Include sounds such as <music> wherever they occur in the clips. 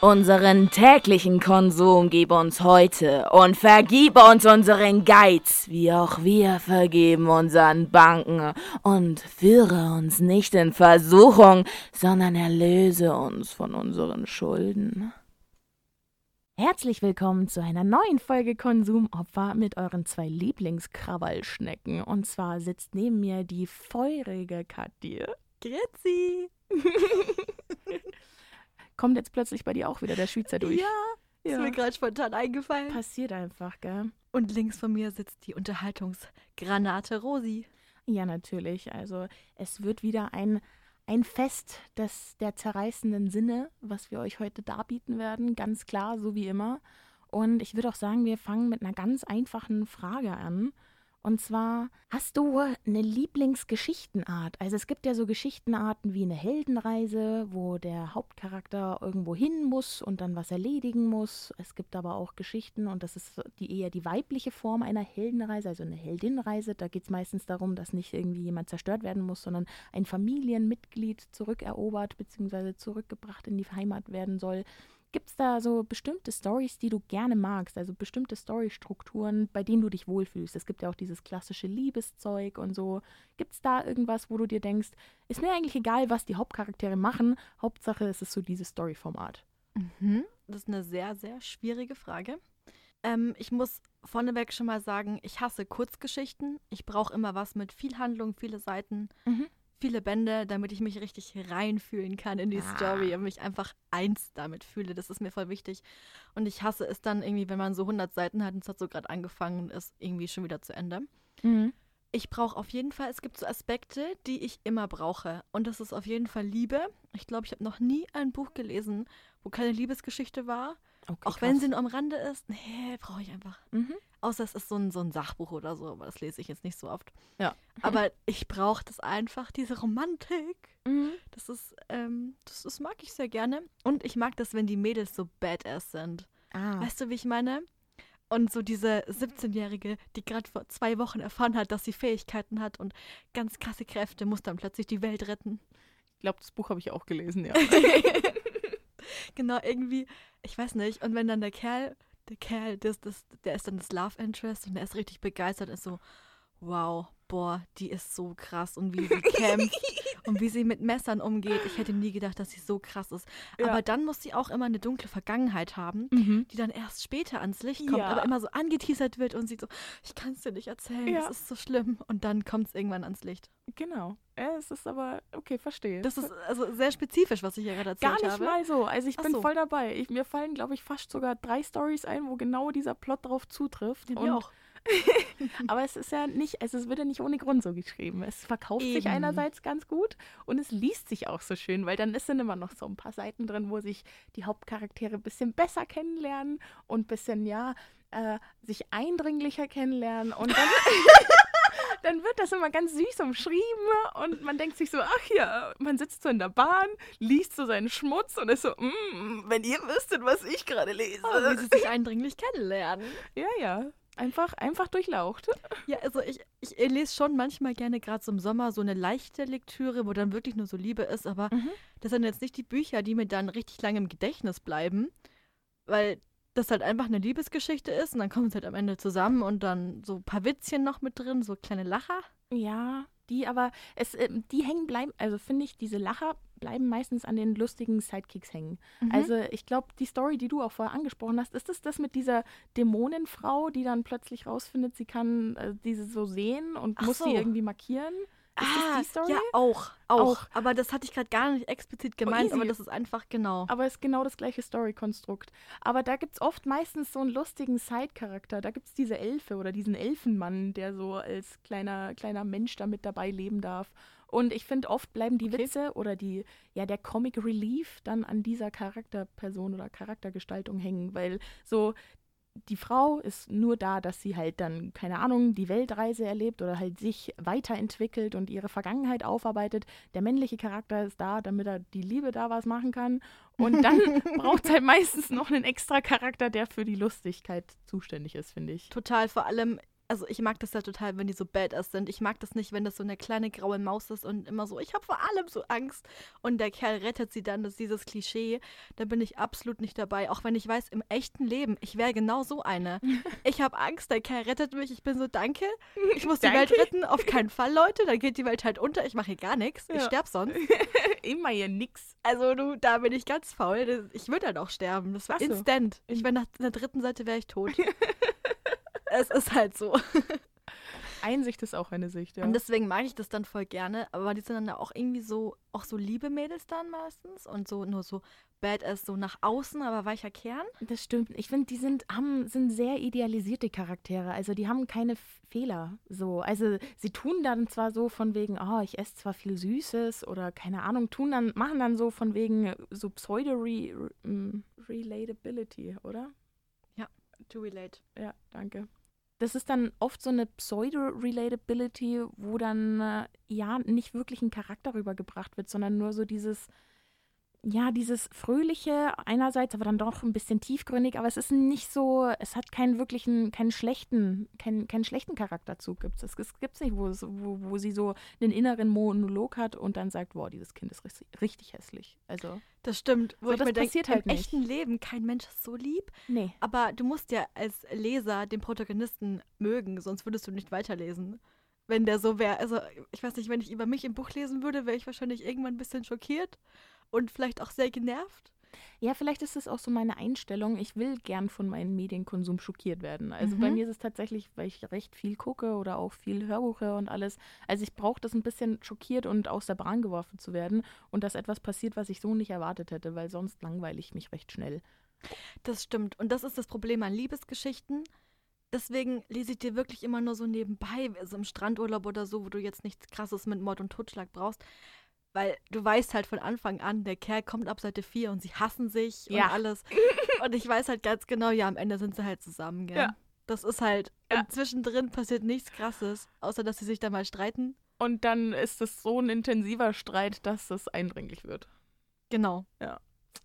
Unseren täglichen Konsum gib uns heute und vergib uns unseren Geiz, wie auch wir vergeben unseren Banken. Und führe uns nicht in Versuchung, sondern erlöse uns von unseren Schulden. Herzlich willkommen zu einer neuen Folge Konsumopfer mit euren zwei Lieblingskrawallschnecken. Und zwar sitzt neben mir die feurige Katja. Grüezi. <laughs> Kommt jetzt plötzlich bei dir auch wieder der Schweizer durch. Ja, ist mir gerade spontan eingefallen. Passiert einfach, gell? Und links von mir sitzt die Unterhaltungsgranate Rosi. Ja, natürlich. Also es wird wieder ein, ein Fest des, der zerreißenden Sinne, was wir euch heute darbieten werden. Ganz klar, so wie immer. Und ich würde auch sagen, wir fangen mit einer ganz einfachen Frage an. Und zwar, hast du eine Lieblingsgeschichtenart? Also es gibt ja so Geschichtenarten wie eine Heldenreise, wo der Hauptcharakter irgendwo hin muss und dann was erledigen muss. Es gibt aber auch Geschichten, und das ist die eher die weibliche Form einer Heldenreise, also eine Heldinnenreise. Da geht es meistens darum, dass nicht irgendwie jemand zerstört werden muss, sondern ein Familienmitglied zurückerobert bzw. zurückgebracht in die Heimat werden soll. Gibt es da so bestimmte Stories, die du gerne magst, also bestimmte Storystrukturen, bei denen du dich wohlfühlst? Es gibt ja auch dieses klassische Liebeszeug und so. Gibt es da irgendwas, wo du dir denkst, ist mir eigentlich egal, was die Hauptcharaktere machen, Hauptsache es ist so dieses Storyformat? Mhm. Das ist eine sehr, sehr schwierige Frage. Ähm, ich muss vorneweg schon mal sagen, ich hasse Kurzgeschichten. Ich brauche immer was mit viel Handlung, viele Seiten. Mhm viele Bände, damit ich mich richtig reinfühlen kann in die ah. Story und mich einfach eins damit fühle. Das ist mir voll wichtig. Und ich hasse es dann irgendwie, wenn man so 100 Seiten hat und es hat so gerade angefangen und ist irgendwie schon wieder zu Ende. Mhm. Ich brauche auf jeden Fall, es gibt so Aspekte, die ich immer brauche. Und das ist auf jeden Fall Liebe. Ich glaube, ich habe noch nie ein Buch gelesen, wo keine Liebesgeschichte war. Okay, auch krass. wenn sie nur am Rande ist. Nee, brauche ich einfach. Mhm. Außer es ist so ein, so ein Sachbuch oder so, aber das lese ich jetzt nicht so oft. Ja. <laughs> Aber ich brauche das einfach, diese Romantik. Mhm. Das ist, ähm, das, das mag ich sehr gerne. Und ich mag das, wenn die Mädels so badass sind. Ah. Weißt du, wie ich meine? Und so diese 17-Jährige, die gerade vor zwei Wochen erfahren hat, dass sie Fähigkeiten hat und ganz krasse Kräfte, muss dann plötzlich die Welt retten. Ich glaube, das Buch habe ich auch gelesen, ja. <laughs> <laughs> genau, irgendwie, ich weiß nicht. Und wenn dann der Kerl der Kerl, das, das, der ist dann das Love Interest und der ist richtig begeistert, ist so, wow, boah, die ist so krass und wie sie kämpft <laughs> und wie sie mit Messern umgeht. Ich hätte nie gedacht, dass sie so krass ist. Ja. Aber dann muss sie auch immer eine dunkle Vergangenheit haben, mhm. die dann erst später ans Licht kommt, ja. aber immer so angeteasert wird und sie so, ich kann es dir nicht erzählen, ja. das ist so schlimm. Und dann kommt es irgendwann ans Licht. Genau. es ist aber, okay, verstehe. Das ist also sehr spezifisch, was ich hier gerade erzählt habe. Gar nicht habe. mal so. Also ich Ach bin so. voll dabei. Ich, mir fallen, glaube ich, fast sogar drei Stories ein, wo genau dieser Plot drauf zutrifft. Ja, mir auch. <laughs> aber es ist ja nicht, also es wird ja nicht ohne Grund so geschrieben. Es verkauft Eben. sich einerseits ganz gut und es liest sich auch so schön, weil dann sind immer noch so ein paar Seiten drin, wo sich die Hauptcharaktere ein bisschen besser kennenlernen und ein bisschen, ja, äh, sich eindringlicher kennenlernen und dann, <laughs> dann wird das immer ganz süß umschrieben und man denkt sich so, ach ja, man sitzt so in der Bahn, liest so seinen Schmutz und ist so, mm, wenn ihr wüsstet, was ich gerade lese. Oh, wie sie sich eindringlich kennenlernen. Ja, ja. Einfach, einfach durchlaucht. Ja, also ich, ich lese schon manchmal gerne gerade so im Sommer so eine leichte Lektüre, wo dann wirklich nur so Liebe ist, aber Mhm. das sind jetzt nicht die Bücher, die mir dann richtig lange im Gedächtnis bleiben, weil das halt einfach eine Liebesgeschichte ist und dann kommen sie halt am Ende zusammen und dann so ein paar Witzchen noch mit drin, so kleine Lacher. Ja, die aber, es, äh, die hängen bleiben, also finde ich, diese Lacher bleiben meistens an den lustigen Sidekicks hängen. Mhm. Also ich glaube, die Story, die du auch vorher angesprochen hast, ist das das mit dieser Dämonenfrau, die dann plötzlich rausfindet, sie kann äh, diese so sehen und Ach muss so. sie irgendwie markieren? Ist ah, das die Story? ja, auch, auch. Auch. Aber das hatte ich gerade gar nicht explizit gemeint, easy. aber das ist einfach genau. Aber es ist genau das gleiche Story-Konstrukt. Aber da gibt es oft meistens so einen lustigen Side-Charakter. Da gibt es diese Elfe oder diesen Elfenmann, der so als kleiner, kleiner Mensch da mit dabei leben darf. Und ich finde, oft bleiben die Okay. Witze oder die, ja, der Comic Relief dann an dieser Charakterperson oder Charaktergestaltung hängen, weil so die Frau ist nur da, dass sie halt dann, keine Ahnung, die Weltreise erlebt oder halt sich weiterentwickelt und ihre Vergangenheit aufarbeitet. Der männliche Charakter ist da, damit er die Liebe da was machen kann. Und dann <laughs> braucht es halt meistens noch einen extra Charakter, der für die Lustigkeit zuständig ist, finde ich. Total, vor allem also ich mag das ja total, wenn die so badass sind. Ich mag das nicht, wenn das so eine kleine graue Maus ist und immer so, ich habe vor allem so Angst. Und der Kerl rettet sie dann, das ist dieses Klischee. Da bin ich absolut nicht dabei. Auch wenn ich weiß, im echten Leben, ich wäre genau so eine. <laughs> Ich habe Angst, der Kerl rettet mich. Ich bin so, danke. Ich muss die Welt retten. Auf <laughs> keinen Fall, Leute. Dann geht die Welt halt unter. Ich mache hier gar nichts. Ich Ja. sterb sonst. <laughs> Immer hier nix. Also du, da bin ich ganz faul. Ich würde halt auch sterben. Das war so. instant. Ich wäre nach der dritten Seite wäre ich tot. Es ist halt so. <laughs> Einsicht ist auch eine Sicht, ja. Und deswegen mag ich das dann voll gerne. Aber die sind dann ja auch irgendwie so, auch so liebe Mädels dann meistens. Und so nur so badass, so nach außen, aber weicher Kern. Das stimmt. Ich finde, die sind, haben, sind sehr idealisierte Charaktere. Also die haben keine Fehler. So. Also sie tun dann zwar so von wegen, oh, ich esse zwar viel Süßes oder keine Ahnung, tun dann, machen dann so von wegen so Pseudo-Relatability, oder? To relate. Ja, danke. Das ist dann oft so eine Pseudo-Relatability, wo dann äh, ja nicht wirklich ein Charakter rübergebracht wird, sondern nur so dieses, ja, dieses Fröhliche einerseits, aber dann doch ein bisschen tiefgründig, aber es ist nicht so, es hat keinen wirklichen, keinen schlechten, keinen, keinen schlechten Charakterzug gibt es. Es gibt es nicht, wo, es, wo, wo sie so einen inneren Monolog hat und dann sagt, wow, dieses Kind ist richtig, richtig hässlich. Also, Das stimmt. Wo So, das passiert halt im nicht. echten Leben, kein Mensch ist so lieb. nee. Aber du musst ja als Leser den Protagonisten mögen, sonst würdest du nicht weiterlesen. Wenn der so wäre, also ich weiß nicht, wenn ich über mich im Buch lesen würde, wäre ich wahrscheinlich irgendwann ein bisschen schockiert und vielleicht auch sehr genervt. Ja, vielleicht ist es auch so meine Einstellung. Ich will gern von meinem Medienkonsum schockiert werden. Also bei Mhm. mir ist es tatsächlich, weil ich recht viel gucke oder auch viel Hörbuch höre und alles. Also ich brauche das ein bisschen schockiert und aus der Bahn geworfen zu werden und dass etwas passiert, was ich so nicht erwartet hätte, weil sonst langweile ich mich recht schnell. Das stimmt. Und das ist das Problem an Liebesgeschichten. Deswegen lese ich dir wirklich immer nur so nebenbei, also im Strandurlaub oder so, wo du jetzt nichts krasses mit Mord und Totschlag brauchst. Weil du weißt halt von Anfang an, der Kerl kommt ab Seite 4 und sie hassen sich Ja. und alles. <laughs> Und ich weiß halt ganz genau, ja, am Ende sind sie halt zusammen, gell? Ja. Das ist halt, Ja. und zwischendrin passiert nichts krasses, außer dass sie sich da mal streiten. Und dann ist es so ein intensiver Streit, dass es eindringlich wird. Genau. Ja.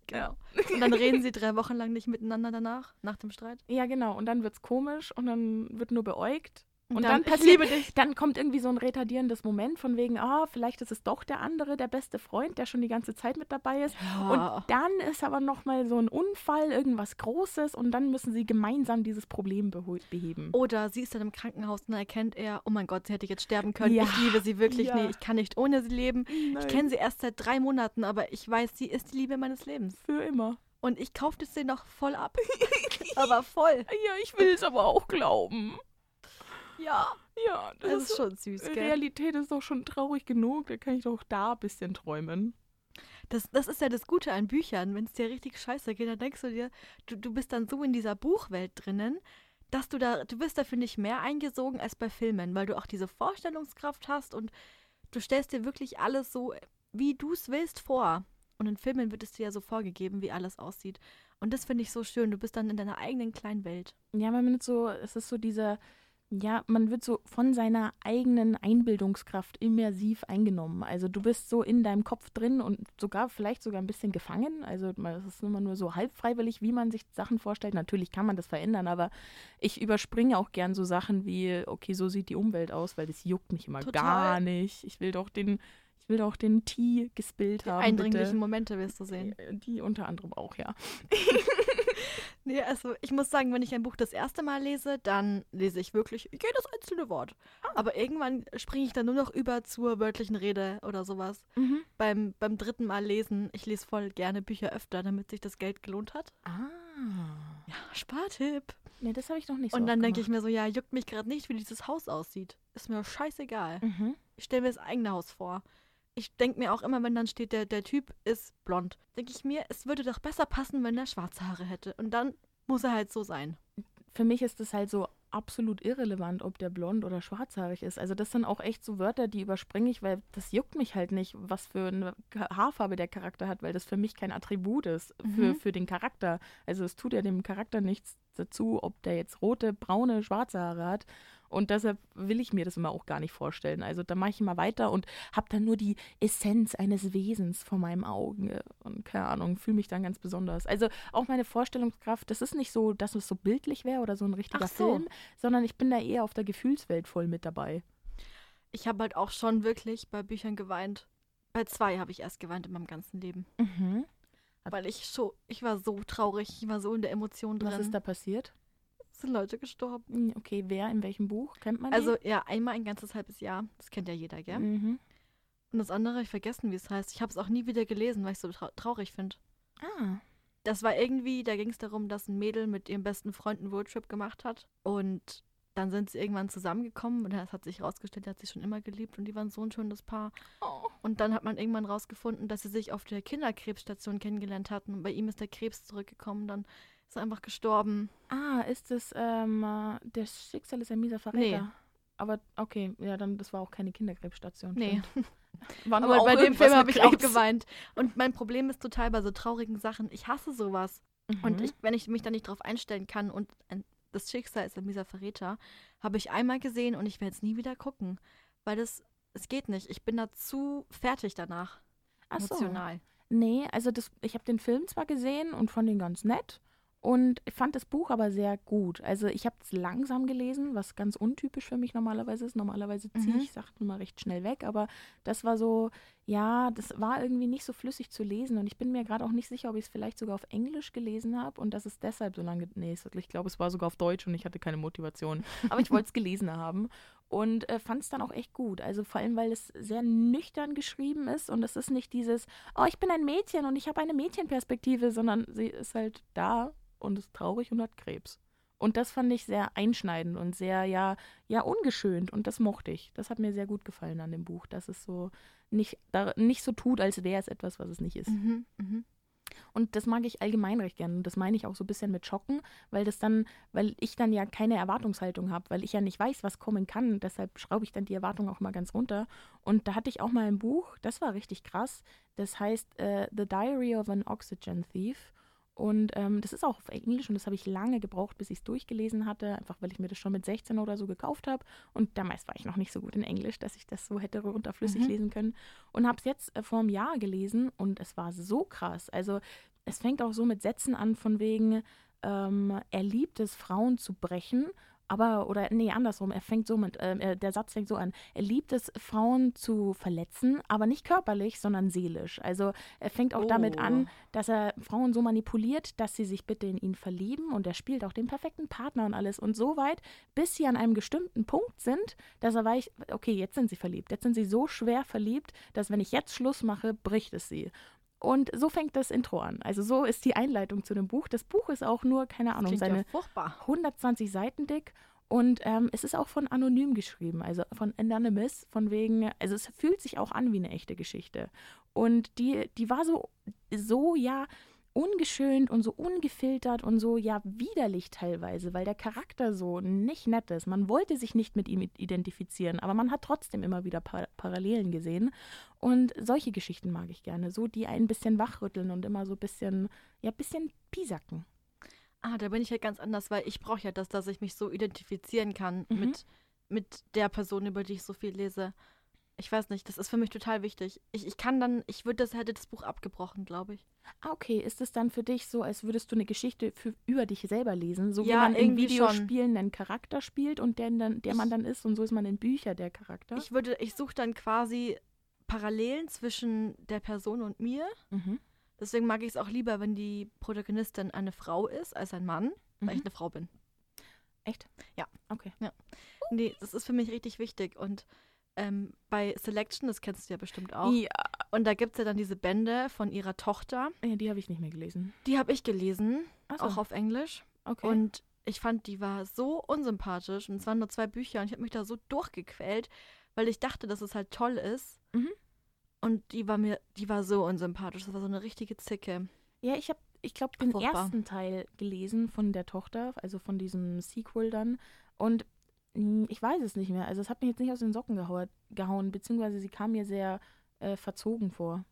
Genau. Und dann reden sie drei Wochen lang nicht miteinander danach, nach dem Streit. Ja, genau. Und dann wird's komisch und dann wird nur beäugt. Und, dann, dann, ich passiert, dann kommt irgendwie so ein retardierendes Moment von wegen, ah, vielleicht ist es doch der andere, der beste Freund, der schon die ganze Zeit mit dabei ist. Ja. Und dann ist aber noch mal so ein Unfall, irgendwas Großes und dann müssen sie gemeinsam dieses Problem beheben. Oder sie ist dann im Krankenhaus und dann erkennt er, oh mein Gott, sie hätte jetzt sterben können. Ja, Ich liebe sie wirklich ja. nicht. Ich kann nicht ohne sie leben. Ich Nein, kenne sie erst seit drei Monaten, aber ich weiß, sie ist die Liebe meines Lebens. für immer. Und ich kaufe das denen noch voll ab. <laughs> aber voll. Ja, ich will es aber auch glauben. Ja. Ja, das, Das ist schon süß, gell? Realität ist doch schon traurig genug, da kann ich doch da ein bisschen träumen. Das, das ist ja das Gute an Büchern. Wenn es dir richtig scheiße geht, dann denkst du dir, du, du bist dann so in dieser Buchwelt drinnen, dass du da, du bist dafür nicht mehr eingesogen als bei Filmen, weil du auch diese Vorstellungskraft hast und du stellst dir wirklich alles so, wie du es willst, vor. Und in Filmen wird es dir ja so vorgegeben, wie alles aussieht. Und das finde ich so schön. Du bist dann in deiner eigenen kleinen Welt. Ja, man wird so, es ist so dieser, ja, man wird so von seiner eigenen Einbildungskraft immersiv eingenommen. Also du bist so in deinem Kopf drin und sogar vielleicht sogar ein bisschen gefangen. Also es ist immer nur so halb freiwillig, wie man sich Sachen vorstellt. Natürlich kann man das verändern, aber ich überspringe auch gern so Sachen wie, okay, so sieht die Umwelt aus, weil das juckt mich immer Total. gar nicht. Ich will doch den, ich will doch den Tee gespillt Die haben. eindringlichen bitte. Momente wirst du sehen. Die unter anderem auch, ja. <laughs> Nee, also ich muss sagen, wenn ich ein Buch das erste Mal lese, dann lese ich wirklich jedes einzelne Wort. Aber irgendwann springe ich dann nur noch über zur wörtlichen Rede oder sowas. Mhm. Beim, beim dritten Mal lesen, ich lese voll gerne Bücher öfter, damit sich das Geld gelohnt hat. Ah. Ja, Spartipp. Nee, das habe ich noch nicht so Und dann denke ich mir so, ja, juckt mich gerade nicht, wie dieses Haus aussieht. Ist mir scheißegal. Mhm. Ich stelle mir das eigene Haus vor. Ich denke mir auch immer, wenn dann steht, der, der Typ ist blond, denke ich mir, es würde doch besser passen, wenn er schwarze Haare hätte. Und dann muss er halt so sein. für mich ist es halt so absolut irrelevant, ob der blond oder schwarzhaarig ist. Also das sind auch echt so Wörter, die überspringe ich, weil das juckt mich halt nicht, was für eine Haarfarbe der Charakter hat, weil das für mich kein Attribut ist für, Mhm. für den Charakter. Also es tut ja dem Charakter nichts dazu, ob der jetzt rote, braune, schwarze Haare hat. Und deshalb will ich mir das immer auch gar nicht vorstellen. Also da mache ich immer weiter und habe dann nur die Essenz eines Wesens vor meinem Auge. Und keine Ahnung, fühle mich dann ganz besonders. Also auch meine Vorstellungskraft, das ist nicht so, dass es so bildlich wäre oder so ein richtiger so. Film, sondern ich bin da eher auf der Gefühlswelt voll mit dabei. Ich habe halt auch schon wirklich bei Büchern geweint. Bei zwei habe ich erst geweint in meinem ganzen Leben. Mhm. Weil ich so, ich war so traurig, ich war so in der Emotion drin. Was ist da passiert? Sind Leute gestorben. Hm, Okay, wer, in welchem Buch? Kennt man die? Also ja, einmal ein ganzes halbes Jahr. Das kennt ja jeder, gell? Mhm. Und das andere, ich vergessen, wie es heißt. Ich habe es auch nie wieder gelesen, weil ich es so trau traurig finde. Ah, Das war irgendwie, da ging es darum, dass ein Mädel mit ihrem besten Freund einen Roadtrip gemacht hat. Und dann sind sie irgendwann zusammengekommen und es hat sich rausgestellt, er hat sie schon immer geliebt und die waren so ein schönes Paar. oh. Und dann hat man irgendwann rausgefunden, dass sie sich auf der Kinderkrebsstation kennengelernt hatten und bei ihm ist der Krebs zurückgekommen. Dann ist einfach gestorben. ah ist ähm, äh, der Schicksal ist ein mieser Verräter? Nee. Aber okay, ja, dann, das war auch keine Kinderkrebsstation. Nee. <laughs> War nur Aber bei dem Film habe ich auch geweint. Und mein Problem ist total bei so traurigen Sachen. Ich hasse sowas. Und Mhm. ich, wenn ich mich da nicht drauf einstellen kann und ein, das Schicksal ist ein mieser Verräter, habe ich einmal gesehen und ich werde es nie wieder gucken. Weil das, es geht nicht. Ich bin da zu fertig danach. Ach so. emotional. Nee, also das, ich habe den Film zwar gesehen und fand ihn ganz nett und ich fand das Buch aber sehr gut. Also ich habe es langsam gelesen, was ganz untypisch für mich normalerweise ist. Normalerweise ziehe Mhm. ich Sachen immer recht schnell weg, aber das war so, ja, das war irgendwie nicht so flüssig zu lesen und ich bin mir gerade auch nicht sicher, ob ich es vielleicht sogar auf Englisch gelesen habe und dass es deshalb so lange, nee, ich glaube, es war sogar auf Deutsch und ich hatte keine Motivation. Aber ich wollte es <laughs> gelesen haben und äh, fand es dann auch echt gut. Also vor allem, weil es sehr nüchtern geschrieben ist und es ist nicht dieses, oh, ich bin ein Mädchen und ich habe eine Mädchenperspektive, sondern sie ist halt da und ist traurig und hat Krebs. Und das fand ich sehr einschneidend und sehr, ja, ja, ungeschönt und das mochte ich. Das hat mir sehr gut gefallen an dem Buch, dass es so nicht, da, nicht so tut, als wäre es etwas, was es nicht ist. Mhm, mhm. Und das mag ich allgemein recht gerne. Das meine ich auch so ein bisschen mit Schocken, weil das dann, weil ich dann ja keine Erwartungshaltung habe, weil ich ja nicht weiß, was kommen kann. Deshalb schraube ich dann die Erwartung auch mal ganz runter. Und da hatte ich auch mal ein Buch, das war richtig krass. Das heißt äh, The Diary of an Oxygen Thief. Und ähm, das ist auch auf Englisch und das habe ich lange gebraucht, bis ich es durchgelesen hatte, einfach weil ich mir das schon mit 16 oder so gekauft habe. Und damals war ich noch nicht so gut in Englisch, dass ich das so hätte runterflüssig Mhm. lesen können. Und habe es jetzt äh, vor einem Jahr gelesen und es war so krass. Also es fängt auch so mit Sätzen an von wegen, ähm, er liebt es, Frauen zu brechen, aber, oder nee, andersrum, er fängt so mit, äh, der Satz fängt so an, er liebt es, Frauen zu verletzen, aber nicht körperlich, sondern seelisch. Also er fängt auch damit Oh. an, dass er Frauen so manipuliert, dass sie sich bitte in ihn verlieben und er spielt auch den perfekten Partner und alles und so weit, bis sie an einem bestimmten Punkt sind, dass er weiß, okay, jetzt sind sie verliebt, jetzt sind sie so schwer verliebt, dass wenn ich jetzt Schluss mache, bricht es sie. Und so fängt das Intro an. Also so ist die Einleitung zu dem Buch. Das Buch ist auch nur, keine Ahnung, seine ja furchtbar. 120 Seiten dick. Und ähm, es ist auch von anonym geschrieben, also von Anonymous, von wegen, also es fühlt sich auch an wie eine echte Geschichte. Und die, die war so, so ja ungeschönt und so ungefiltert und so ja widerlich teilweise, weil der Charakter so nicht nett ist. Man wollte sich nicht mit ihm identifizieren, aber man hat trotzdem immer wieder Par Parallelen gesehen. Und solche Geschichten mag ich gerne, so die ein bisschen wachrütteln und immer so ein bisschen, ja, bisschen piesacken. Ah, da bin ich ja ganz anders, weil ich brauche ja das, dass ich mich so identifizieren kann Mhm. mit, mit der Person, über die ich so viel lese. Ich weiß nicht, das ist für mich total wichtig. Ich, ich kann dann, ich würde das, hätte das Buch abgebrochen, glaube ich. Ah, okay. Ist es dann für dich so, als würdest du eine Geschichte für, über dich selber lesen? So wie Ja, man in. Videospielen einen Charakter spielt und der, dann, der man dann ist und so ist man in Bücher der Charakter? Ich würde, ich suche dann quasi Parallelen zwischen der Person und mir. mhm. Deswegen mag ich es auch lieber, wenn die Protagonistin eine Frau ist als ein Mann, weil ich Mhm. eine Frau bin. Echt? Ja. Okay. Nee, das ist für mich richtig wichtig. Und ähm, bei Selection, das kennst du ja bestimmt auch. Ja. Und da gibt es ja dann diese Bände von ihrer Tochter. ja, die habe ich nicht mehr gelesen. Die habe ich gelesen, so, auch auf Englisch. okay. Und ich fand, die war so unsympathisch. Und es waren nur zwei Bücher und ich habe mich da so durchgequält, weil ich dachte, dass es halt toll ist. Mhm. Und die war mir, die war so unsympathisch. Das war so eine richtige Zicke. ja, ich habe, ich glaube, den Furchtbar. ersten Teil gelesen von der Tochter, also von diesem Sequel dann. Und ich weiß es nicht mehr. Also es hat mich jetzt nicht aus den Socken gehauen, gehauen beziehungsweise sie kam mir sehr äh, verzogen vor.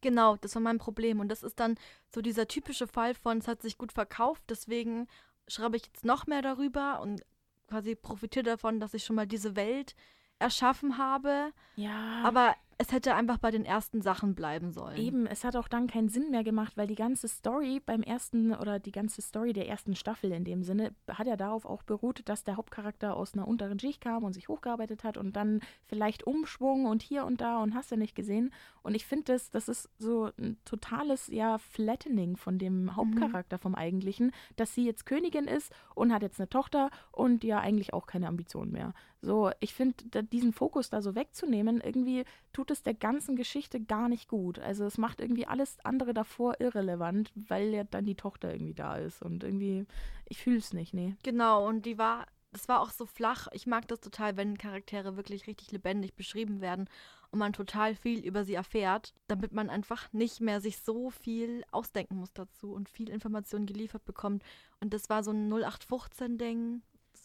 Genau, das war mein Problem. Und das ist dann so dieser typische Fall von, es hat sich gut verkauft, deswegen schreibe ich jetzt noch mehr darüber und quasi profitiere davon, dass ich schon mal diese Welt erschaffen habe. Ja. Aber es hätte einfach bei den ersten Sachen bleiben sollen. Eben, es hat auch dann keinen Sinn mehr gemacht, weil die ganze Story beim ersten oder die ganze Story der ersten Staffel in dem Sinne hat ja darauf auch beruht, dass der Hauptcharakter aus einer unteren Schicht kam und sich hochgearbeitet hat und dann vielleicht Umschwung und hier und da und hast du nicht gesehen. Und ich finde das, das ist so ein totales, ja, Flattening von dem Hauptcharakter vom Eigentlichen, dass sie jetzt Königin ist und hat jetzt eine Tochter und ja eigentlich auch keine Ambitionen mehr. So, ich finde, diesen Fokus da so wegzunehmen, irgendwie tut es der ganzen Geschichte gar nicht gut. Also es macht irgendwie alles andere davor irrelevant, weil ja dann die Tochter irgendwie da ist. Und irgendwie, ich fühle es nicht, nee. Genau, und die war, das war auch so flach. Ich mag das total, wenn Charaktere wirklich richtig lebendig beschrieben werden und man total viel über sie erfährt, damit man einfach nicht mehr sich so viel ausdenken muss dazu und viel Informationen geliefert bekommt. Und das war so ein 0815-Ding.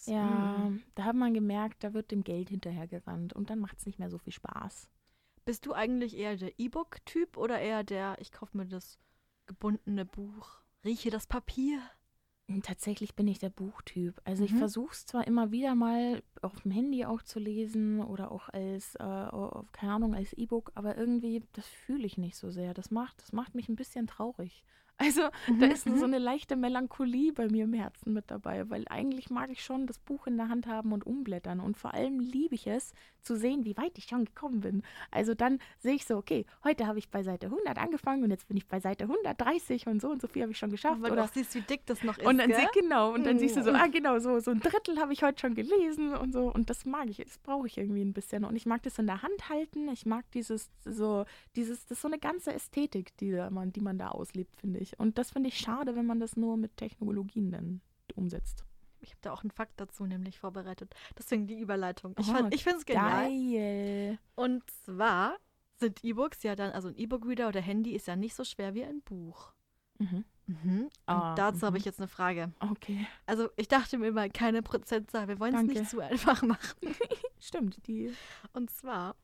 Ja, mm. da hat man gemerkt, da wird dem Geld hinterhergerannt und dann macht es nicht mehr so viel Spaß. Bist du eigentlich eher der E-Book-Typ oder eher der, ich kaufe mir das gebundene Buch, rieche das Papier? Tatsächlich bin ich der Buchtyp. Also ich Mhm. versuche es zwar immer wieder mal auf dem Handy auch zu lesen oder auch als, äh, auf- keine Ahnung, als E-Book, aber irgendwie, das fühle ich nicht so sehr. Das macht, das macht mich ein bisschen traurig. Also da Mhm, ist so eine leichte Melancholie bei mir im Herzen mit dabei, weil eigentlich mag ich schon das Buch in der Hand haben und umblättern und vor allem liebe ich es zu sehen, wie weit ich schon gekommen bin. Also dann sehe ich so, okay, heute habe ich bei Seite 100 angefangen und jetzt bin ich bei Seite 130 und so und so viel habe ich schon geschafft. Weil oder du auch siehst, wie dick das noch ist. und dann gell? sie, genau, und dann siehst du so, Mm. ah genau, so, so ein Drittel habe ich heute schon gelesen und so. Und das mag ich, das brauche ich irgendwie ein bisschen. Und ich mag das in der Hand halten. Ich mag dieses, so, dieses, das ist so eine ganze Ästhetik, die man, die man da auslebt, finde ich. Und das finde ich schade, wenn man das nur mit Technologien dann umsetzt. Ich habe da auch einen Fakt dazu nämlich vorbereitet. Deswegen die Überleitung. Ich, Oh, ich finde es genial. Geil. Und zwar sind E-Books ja dann, also ein E-Book-Reader oder Handy ist ja nicht so schwer wie ein Buch. Mhm. Mhm. Und Ah, dazu habe mhm. ich jetzt eine Frage. Okay. Also ich dachte mir immer, keine Prozentzahl. Wir wollen es nicht zu einfach machen. <laughs> Stimmt, die. Und zwar,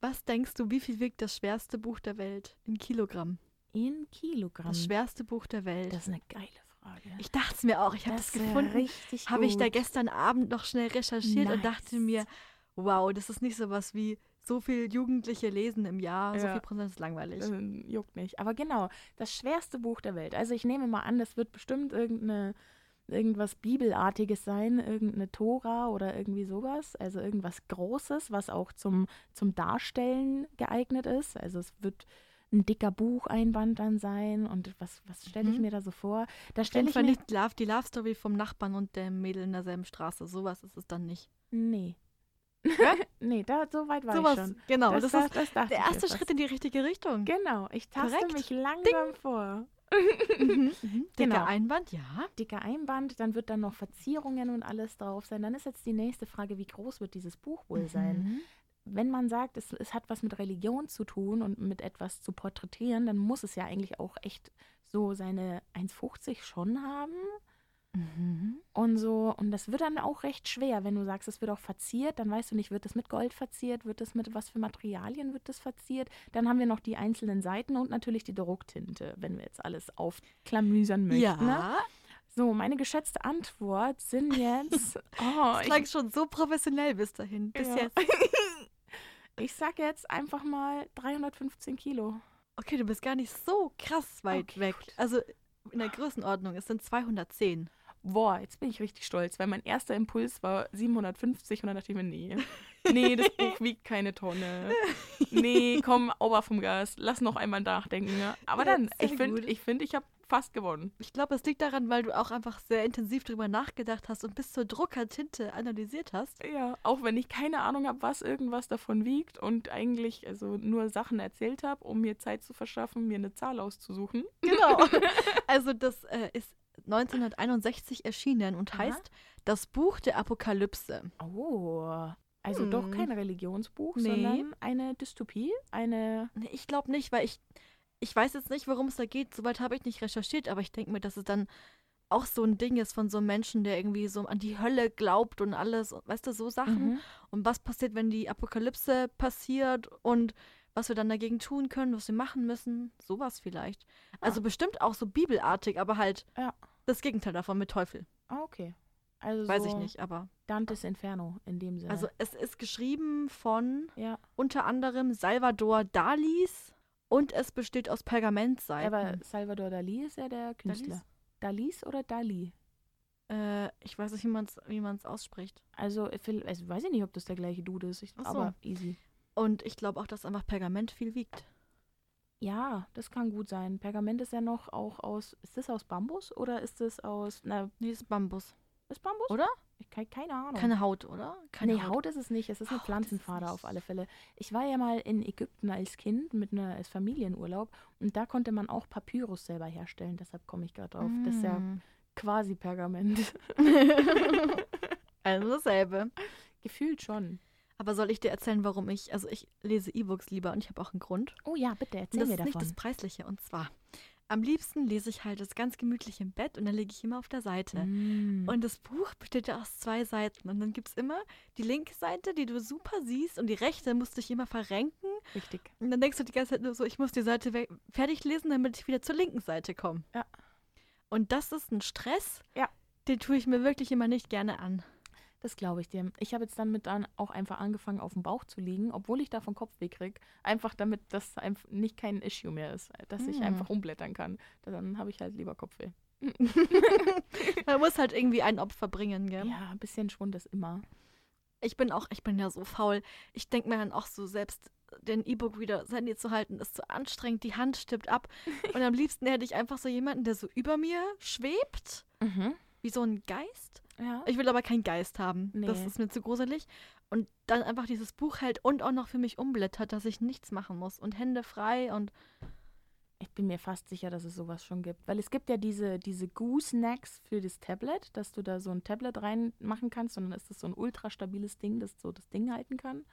was denkst du, wie viel wiegt das schwerste Buch der Welt in Kilogramm? In Kilogramm. Das schwerste Buch der Welt. Das ist eine geile Frage. ich dachte es mir auch. Ich habe das, gefunden. Richtig Habe ich da gestern Abend noch schnell recherchiert und dachte Nice. mir, wow, das ist nicht so was wie so viel Jugendliche lesen im Jahr. So Ja. viel Prozent ist langweilig. Ähm, juckt nicht. Aber genau, das schwerste Buch der Welt. Also ich nehme mal an, das wird bestimmt irgendeine irgendwas Bibelartiges sein, irgendeine Tora oder irgendwie sowas. Also irgendwas Großes, was auch zum, zum Darstellen geeignet ist. Also es wird ein dicker Bucheinband dann sein und was, was stelle ich Mhm. mir da so vor? Da Stell stelle ich mir... nicht Love, die Love Story vom Nachbarn und dem Mädel in derselben Straße. Sowas ist es dann nicht. Nee. Ja? <laughs> nee, da, so weit war Sowas, ich schon. genau. Das, das, ist das dachte der erste. Schritt in die richtige Richtung. Genau, ich taste Korrekt. mich langsam vor. <laughs> Mhm. Mhm. <laughs> Dicker Genau. Einband, ja. dicker Einband, dann wird dann noch Verzierungen und alles drauf sein. Dann ist jetzt die nächste Frage, wie groß wird dieses Buch wohl sein? Wenn man sagt, es, es hat was mit Religion zu tun und mit etwas zu porträtieren, dann muss es ja eigentlich auch echt so seine 1,50 schon haben. Mhm. Und so, und das wird dann auch recht schwer, wenn du sagst, es wird auch verziert, dann weißt du nicht, wird es mit Gold verziert, wird es mit was für Materialien wird es verziert. Dann haben wir noch die einzelnen Seiten und natürlich die Drucktinte, wenn wir jetzt alles aufklamüsern möchten. Ja, Ne? So, meine geschätzte Antwort sind jetzt. <laughs> Oh, das ich, klang schon so professionell bis dahin. Bis Ja. jetzt. <laughs> ich sag jetzt einfach mal 315 Kilo. Okay, du bist gar nicht so krass weit Okay, weg. gut. Also in der Größenordnung, es sind 210. Boah, jetzt bin ich richtig stolz, weil mein erster Impuls war 750 und dann dachte ich mir, nee. <laughs> Nee, das Buch wiegt keine Tonne. Nee, komm, Auber vom Gas, lass noch einmal nachdenken. ne? Aber Ja, dann, ich finde, ich, find, ich habe fast gewonnen. Ich glaube, es liegt daran, weil du auch einfach sehr intensiv drüber nachgedacht hast und bis zur Druckertinte analysiert hast. Ja, auch wenn ich keine Ahnung habe, was irgendwas davon wiegt und eigentlich also nur Sachen erzählt habe, um mir Zeit zu verschaffen, mir eine Zahl auszusuchen. <laughs> Genau. <laughs> also das äh, ist 1961 erschienen und Aha. heißt Das Buch der Apokalypse. Oh, also Hm. doch kein Religionsbuch, Nee. sondern eine Dystopie, eine Nee, Ich glaube nicht, weil ich, ich weiß jetzt nicht, worum es da geht. Soweit habe ich nicht recherchiert, aber ich denke mir, dass es dann auch so ein Ding ist von so einem Menschen, der irgendwie so an die Hölle glaubt und alles, weißt du, so Sachen. Mhm. Und was passiert, wenn die Apokalypse passiert und was wir dann dagegen tun können, was wir machen müssen. Sowas vielleicht. Also bestimmt auch so bibelartig, aber halt Ja. Das Gegenteil davon mit Teufel. Ah, okay. Also Weiß so ich nicht, aber. Dantes Inferno in dem Sinne. Also es ist geschrieben von ja, unter anderem Salvador Dalis und es besteht aus Pergamentseiten. aber Salvador Dali ist ja der Künstler. Dalis oder Dali? äh, ich weiß nicht, wie man es wie man's ausspricht. Also, ich will- also weiß ich nicht, ob das der gleiche Dude ist, ich, so. aber easy. Und ich glaube auch, dass einfach Pergament viel wiegt. Ja, das kann gut sein. Pergament ist ja noch auch aus, ist das aus Bambus oder ist das aus, na, Nee, ist Bambus. ist Bambus? Oder? Ich keine, Ahnung. Keine Haut, oder? Keine nee, Haut. ist es nicht. Es ist eine Haut ist Pflanzenfader nicht. auf alle Fälle. Ich war ja mal in Ägypten als Kind mit einer als Familienurlaub und da konnte man auch Papyrus selber herstellen. Deshalb komme ich gerade drauf. Das ist ja Mm. quasi Pergament. <laughs> also dasselbe. Gefühlt schon. Aber soll ich dir erzählen, warum ich, also ich lese E-Books lieber und ich habe auch einen Grund. Oh ja, bitte erzähl das mir ist nicht davon. das Preisliche. Und zwar, am liebsten lese ich halt das ganz gemütlich im Bett und dann lege ich immer auf der Seite. Mm. Und das Buch besteht ja aus zwei Seiten. Und dann gibt es immer die linke Seite, die du super siehst, und die rechte musst du dich immer verrenken. Richtig. Und dann denkst du die ganze Zeit nur so, ich muss die Seite weg fertig lesen, damit ich wieder zur linken Seite komme. Ja. Und das ist ein Stress, Ja. den tue ich mir wirklich immer nicht gerne an. Das glaube ich dir. Ich habe jetzt dann mit dann auch einfach angefangen, auf dem Bauch zu liegen, obwohl ich davon Kopfweh kriege. Einfach damit das einfach nicht kein Issue mehr ist, dass ich einfach umblättern kann. Dann habe ich halt lieber Kopfweh. <laughs> Man muss halt irgendwie ein Opfer bringen, gell? Ja, ein bisschen Schwund ist immer. Ich bin auch, ich bin ja so faul. Ich denke mir dann auch so, selbst den E-Book wieder das Handy zu halten, ist zu anstrengend, die Hand stirbt ab. <laughs> Und am liebsten hätte ich einfach so jemanden, der so über mir schwebt, Mhm. wie so ein Geist. Ja. Ich will aber keinen Geist haben. Das Nee. ist mir zu gruselig. Und dann einfach dieses Buch hält und auch noch für mich umblättert, dass ich nichts machen muss. Und Hände frei und Ich bin mir fast sicher, dass es sowas schon gibt. Weil es gibt ja diese, diese Goo-Snacks für das Tablet, dass du da so ein Tablet reinmachen kannst und dann ist das so ein ultra stabiles Ding, das so das Ding halten kann.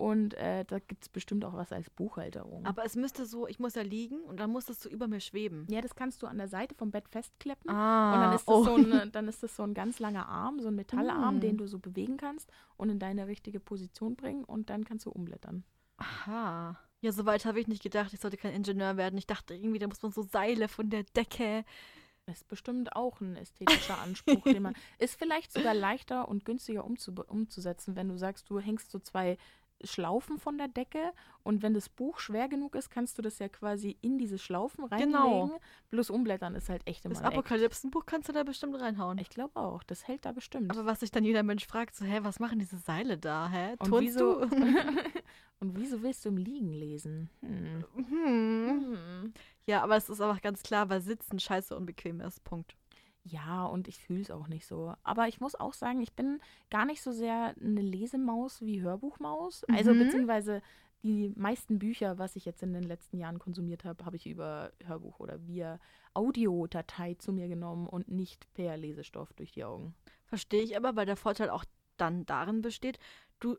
Und äh, da gibt es bestimmt auch was als Buchhalterung. aber es müsste so, ich muss ja liegen und dann muss das so über mir schweben. ja, das kannst du an der Seite vom Bett festkleppen. Ah, Und dann ist, das oh. so ein, dann ist das so ein ganz langer Arm, so ein Metallarm, Mm. den du so bewegen kannst und in deine richtige Position bringen und dann kannst du umblättern. Aha. Ja, so weit habe ich nicht gedacht. Ich sollte kein Ingenieur werden. Ich dachte irgendwie, da muss man so Seile von der Decke. Ist bestimmt auch ein ästhetischer Anspruch, den man. <laughs> Ist vielleicht sogar leichter und günstiger umzu, umzusetzen, wenn du sagst, du hängst so zwei Schlaufen von der Decke und wenn das Buch schwer genug ist, kannst du das ja quasi in diese Schlaufen reinlegen. Genau. Bloß umblättern ist halt echt immer Das. Apokalypsenbuch kannst du da bestimmt reinhauen. Ich glaube auch, das hält da bestimmt. Aber was sich dann jeder Mensch fragt, so, hä, was machen diese Seile da, hä? Und Turnst wieso, du? <laughs> und wieso willst du im Liegen lesen? Hm. hm. Hm. Ja, aber es ist einfach ganz klar, weil Sitzen scheiße unbequem ist. Punkt. Ja, und ich fühle es auch nicht so. Aber ich muss auch sagen, ich bin gar nicht so sehr eine Lesemaus wie Hörbuchmaus. Also Mhm. beziehungsweise die meisten Bücher, was ich jetzt in den letzten Jahren konsumiert habe, habe ich über Hörbuch oder via Audiodatei zu mir genommen und nicht per Lesestoff durch die Augen. Verstehe ich aber, weil der Vorteil auch dann darin besteht, du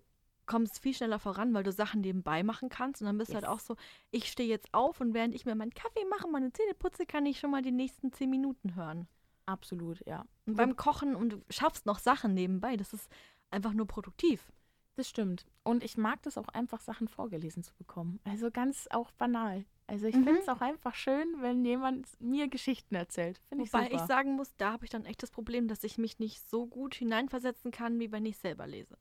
kommst viel schneller voran, weil du Sachen nebenbei machen kannst. Und dann bist du Yes. halt auch so, ich stehe jetzt auf und während ich mir meinen Kaffee mache, meine Zähne putze, kann ich schon mal die nächsten zehn Minuten hören. Absolut, ja. Und beim Kochen und du schaffst noch Sachen nebenbei. Das ist einfach nur produktiv. Das stimmt. Und ich mag das auch einfach, Sachen vorgelesen zu bekommen. Also ganz auch banal. Also ich Mhm. finde es auch einfach schön, wenn jemand mir Geschichten erzählt. Finde ich Wobei super. ich sagen muss, da habe ich dann echt das Problem, dass ich mich nicht so gut hineinversetzen kann, wie wenn ich selber lese.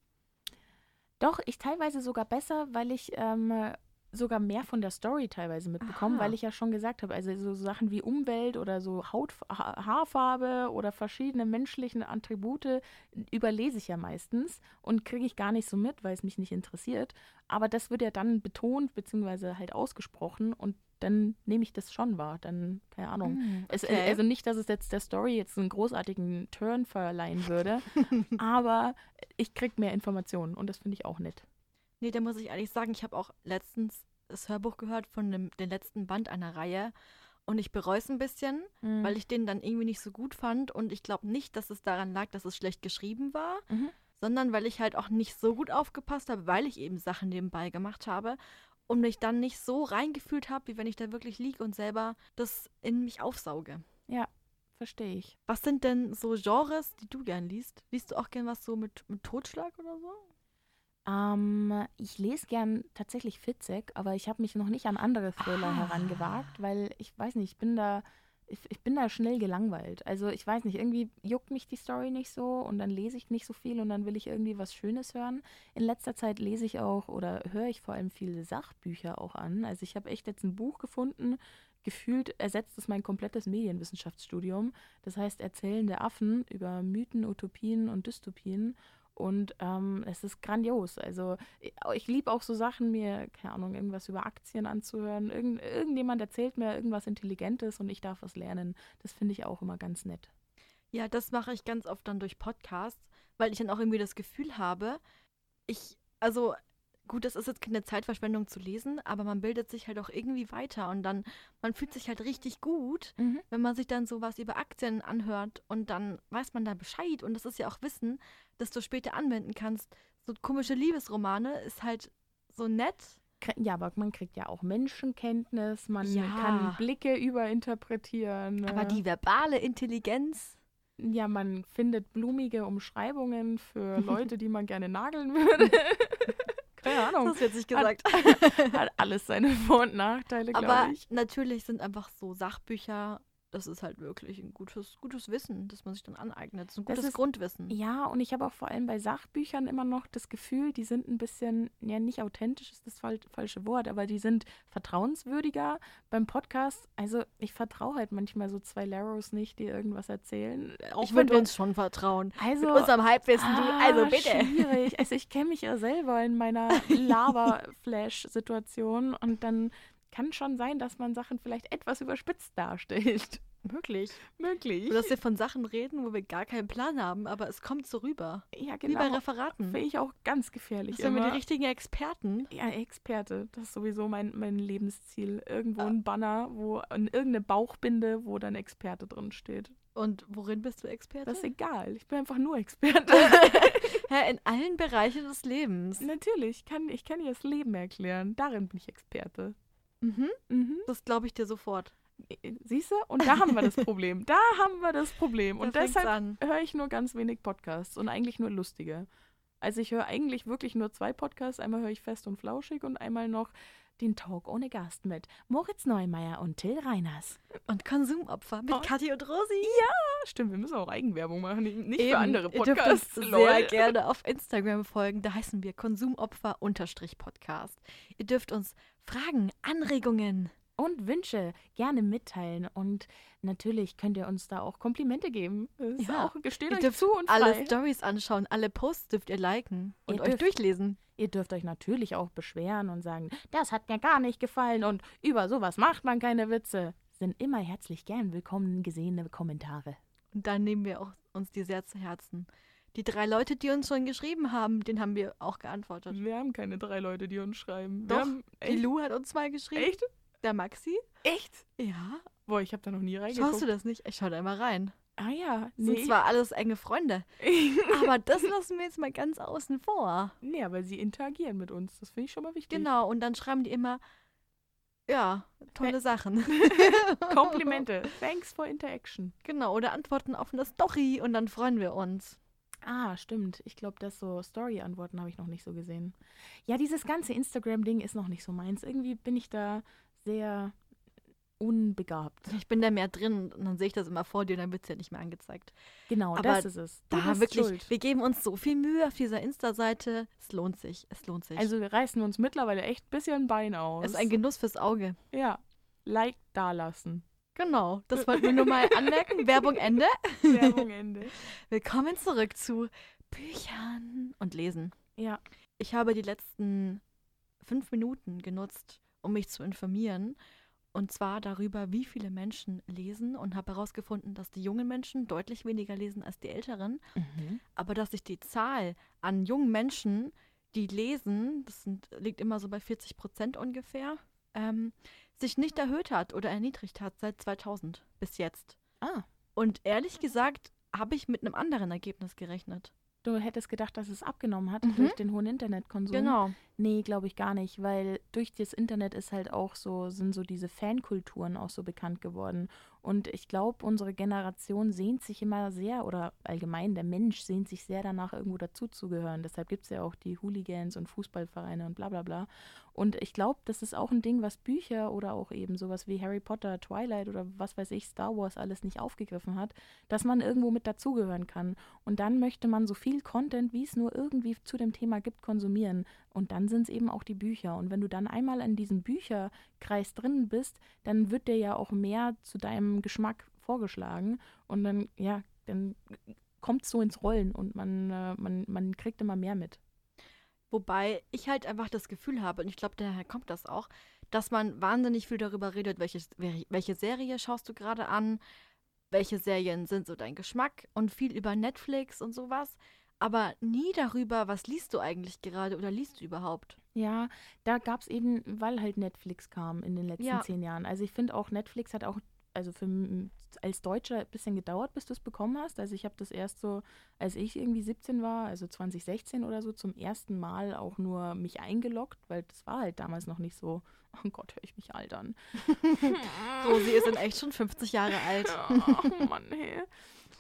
Doch, ich teilweise sogar besser, weil ich ähm, sogar mehr von der Story teilweise mitbekomme, Aha. weil ich ja schon gesagt habe, also so Sachen wie Umwelt oder so Haut, ha Haarfarbe oder verschiedene menschlichen Attribute überlese ich ja meistens und kriege ich gar nicht so mit, weil es mich nicht interessiert. Aber das wird ja dann betont beziehungsweise halt ausgesprochen und dann nehme ich das schon wahr. Dann, keine Ahnung. Hm, Es, okay. Also nicht, dass es jetzt der Story jetzt einen großartigen Turn verleihen würde, <laughs> aber ich kriege mehr Informationen und das finde ich auch nett. Nee, da muss ich ehrlich sagen, ich habe auch letztens das Hörbuch gehört von dem, dem letzten Band einer Reihe und ich bereue es ein bisschen, Mhm. weil ich den dann irgendwie nicht so gut fand und ich glaube nicht, dass es daran lag, dass es schlecht geschrieben war, Mhm. sondern weil ich halt auch nicht so gut aufgepasst habe, weil ich eben Sachen nebenbei gemacht habe und mich dann nicht so reingefühlt habe, wie wenn ich da wirklich liege und selber das in mich aufsauge. Ja, verstehe ich. Was sind denn so Genres, die du gern liest? Liest du auch gern was so mit, mit Totschlag oder so? Ähm, ich lese gern tatsächlich Fitzek, aber ich habe mich noch nicht an andere Thriller Ah. herangewagt, weil ich weiß nicht, ich bin da, ich, ich bin da schnell gelangweilt. Also ich weiß nicht, irgendwie juckt mich die Story nicht so und dann lese ich nicht so viel und dann will ich irgendwie was Schönes hören. In letzter Zeit lese ich auch oder höre ich vor allem viele Sachbücher auch an. Also ich habe echt jetzt ein Buch gefunden, gefühlt ersetzt es mein komplettes Medienwissenschaftsstudium. Das heißt Erzählende Affen über Mythen, Utopien und Dystopien. Und ähm, es ist grandios. Also ich, ich liebe auch so Sachen, mir, keine Ahnung, irgendwas über Aktien anzuhören. Irgend, irgendjemand erzählt mir irgendwas Intelligentes und ich darf was lernen. Das finde ich auch immer ganz nett. Ja, das mache ich ganz oft dann durch Podcasts, weil ich dann auch irgendwie das Gefühl habe, ich, also gut, das ist jetzt keine Zeitverschwendung zu lesen, aber man bildet sich halt auch irgendwie weiter und dann, man fühlt sich halt richtig gut, Mhm. wenn man sich dann sowas über Aktien anhört und dann weiß man da Bescheid und das ist ja auch Wissen, das du später anwenden kannst. So komische Liebesromane ist halt so nett. Ja, aber man kriegt ja auch Menschenkenntnis, man Ja. kann Blicke überinterpretieren. ne? Aber die verbale Intelligenz, Ja, man findet blumige Umschreibungen für <laughs> Leute, die man gerne nageln würde. <laughs> Keine Ahnung. das wird sich Hat- gesagt. <laughs> Hat alles seine Vor- und Nachteile, Aber glaube ich. natürlich sind einfach so Sachbücher, das ist halt wirklich ein gutes, gutes Wissen, das man sich dann aneignet. Das ist ein gutes ist- Grundwissen. Ja, und ich habe auch vor allem bei Sachbüchern immer noch das Gefühl, die sind ein bisschen, ja, nicht authentisch ist das fal falsche Wort, aber die sind vertrauenswürdiger. Beim Podcast, also ich vertraue halt manchmal so zwei Laros nicht, die irgendwas erzählen. Auch ich würde uns schon vertrauen. also, Mit unserem Halbwissen, du. Also Ah, bitte. Schwierig. Also ich kenne mich ja selber in meiner <laughs> Lava-Flash-Situation und dann kann schon sein, dass man Sachen vielleicht etwas überspitzt darstellt. <laughs> Möglich. Möglich. Dass wir von Sachen reden, wo wir gar keinen Plan haben, aber es kommt so rüber. ja, Wie bei genau. Referaten. Finde ich auch ganz gefährlich. Sind wir die richtigen Experten. Ja, Experte. Das ist sowieso mein, mein Lebensziel. Irgendwo Ah. ein Banner, wo in irgendeine Bauchbinde, wo dann Experte drin steht. Und worin bist du Experte? Das ist egal. Ich bin einfach nur Experte. <laughs> Hä, in allen Bereichen des Lebens. Natürlich, ich kann, ich kann dir das Leben erklären. Darin bin ich Experte. Mhm. Mhm. Das glaube ich dir sofort. Siehst du? Und da haben wir das Problem. Da haben wir das Problem. Und Da deshalb höre ich nur ganz wenig Podcasts und eigentlich nur lustige. Also ich höre eigentlich wirklich nur zwei Podcasts. Einmal höre ich Fest und Flauschig und einmal noch den Talk ohne Gast mit Moritz Neumeier und Till Reiners. Und Konsumopfer mit Oh. Kathi und Rosi. Ah, Stimmt, wir müssen auch Eigenwerbung machen, nicht Eben. für andere Ihr dürft Podcasts. uns sehr gerne auf Instagram folgen. Da heißen wir Konsumopfer-Podcast. Ihr dürft uns Fragen, Anregungen. Und Wünsche gerne mitteilen. Und natürlich könnt ihr uns da auch Komplimente geben. Ist Ja. auch, gesteht euch zu und Alle frei. Stories anschauen, alle Posts dürft ihr liken und Ihr euch dürft- durchlesen. Ihr dürft euch natürlich auch beschweren und sagen, das hat mir gar nicht gefallen und über sowas macht man keine Witze. Sind immer herzlich gern willkommen gesehene Kommentare. Und dann nehmen wir auch uns die sehr zu Herzen. Die drei Leute, die uns schon geschrieben haben, den haben wir auch geantwortet. Wir haben keine drei Leute, die uns schreiben. Doch, haben, Die? Lu hat uns mal geschrieben. Echt? Der Maxi. Echt? Ja. Boah, ich habe da noch nie reingeguckt. Schaust du das nicht? Ich schau da immer rein. Ah ja, Das sind nee. zwar alles enge Freunde, <laughs> aber das lassen wir jetzt mal ganz außen vor. nee, aber sie interagieren mit uns. Das finde ich schon mal wichtig. Genau, und dann schreiben die immer, ja, tolle Sachen. <laughs> <laughs> Komplimente. Thanks for interaction. Genau, oder antworten auf eine Story und dann freuen wir uns. Ah, stimmt. Ich glaube, das so Story-Antworten habe ich noch nicht so gesehen. Ja, dieses ganze Instagram-Ding ist noch nicht so meins. Irgendwie bin ich da sehr unbegabt. Ich bin da mehr drin und dann sehe ich das immer vor dir und dann wird es ja nicht mehr angezeigt. Genau, Aber das ist es. Du Da wirklich, schuld. wir geben uns so viel Mühe auf dieser Insta-Seite. Es lohnt sich, es lohnt sich. Also wir reißen uns mittlerweile echt ein bisschen ein Bein aus. es ist ein Genuss fürs Auge. ja. Like dalassen. Genau, das wollten wir nur mal <laughs> anmerken. Werbung Ende. Werbung Ende. <laughs> Willkommen zurück zu Büchern und Lesen. Ja. Ich habe die letzten fünf Minuten genutzt, um mich zu informieren. Und zwar darüber, wie viele Menschen lesen und habe herausgefunden, dass die jungen Menschen deutlich weniger lesen als die älteren. Mhm. Aber dass sich die Zahl an jungen Menschen, die lesen, das sind, liegt immer so bei 40 Prozent ungefähr, ähm, sich nicht erhöht hat oder erniedrigt hat seit 2000 bis jetzt. Ah, Und ehrlich gesagt habe ich mit einem anderen Ergebnis gerechnet. du hättest gedacht, dass es abgenommen hat Mhm. durch den hohen Internetkonsum. Genau. Nee, glaube ich gar nicht, weil durch das Internet ist halt auch so, sind so diese Fankulturen auch so bekannt geworden. Und ich glaube, unsere Generation sehnt sich immer sehr, oder allgemein der Mensch sehnt sich sehr danach, irgendwo dazuzugehören. Deshalb gibt es ja auch die Hooligans und Fußballvereine und bla bla bla. Und ich glaube, das ist auch ein Ding, was Bücher oder auch eben sowas wie Harry Potter, Twilight oder was weiß ich, Star Wars alles nicht aufgegriffen hat, dass man irgendwo mit dazugehören kann. Und dann möchte man so viel Content, wie es nur irgendwie zu dem Thema gibt, konsumieren. Und dann sind es eben auch die Bücher. Und wenn du dann einmal in diesem Bücherkreis drin bist, dann wird dir ja auch mehr zu deinem Geschmack vorgeschlagen. Und dann, ja, dann kommt es so ins Rollen und man, äh, man, man kriegt immer mehr mit. Wobei ich halt einfach das Gefühl habe, und ich glaube, daher kommt das auch, dass man wahnsinnig viel darüber redet, welche, welche Serie schaust du gerade an, welche Serien sind so dein Geschmack und viel über Netflix und sowas, aber nie darüber, was liest du eigentlich gerade oder liest du überhaupt. Ja, da gab es eben, weil halt Netflix kam in den letzten ja. zehn Jahren. Also ich finde auch, Netflix hat auch also für als Deutscher ein bisschen gedauert, bis du es bekommen hast. Also ich habe das erst so, als ich irgendwie 17 war, also 2016 oder so, zum ersten Mal auch nur mich eingeloggt, weil das war halt damals noch nicht so, <laughs> oh Gott, höre ich mich altern. <laughs> so, sie ist in echt schon 50 Jahre alt. <laughs> oh Mann, hey.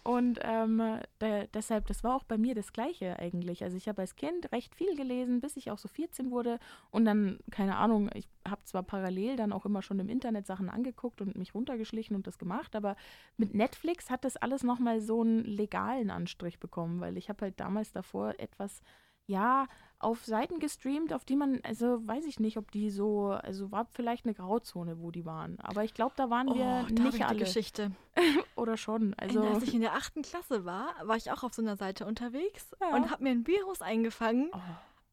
Und ähm, de deshalb, das war auch bei mir das Gleiche eigentlich. Also ich habe als Kind recht viel gelesen, bis ich auch so 14 wurde. Und dann, keine Ahnung, ich habe zwar parallel dann auch immer schon im Internet Sachen angeguckt und mich runtergeschlichen und das gemacht, aber mit Netflix hat das alles nochmal so einen legalen Anstrich bekommen, weil ich habe halt damals davor etwas ja, auf Seiten gestreamt, auf die man, also weiß ich nicht, ob die so, also war vielleicht eine Grauzone, wo die waren. Aber ich glaube, da waren oh, wir da nicht alle. Geschichte. <laughs> Oder schon. Also als ich in der achten Klasse war, war ich auch auf so einer Seite unterwegs ja. und habe mir ein Virus eingefangen. Oh.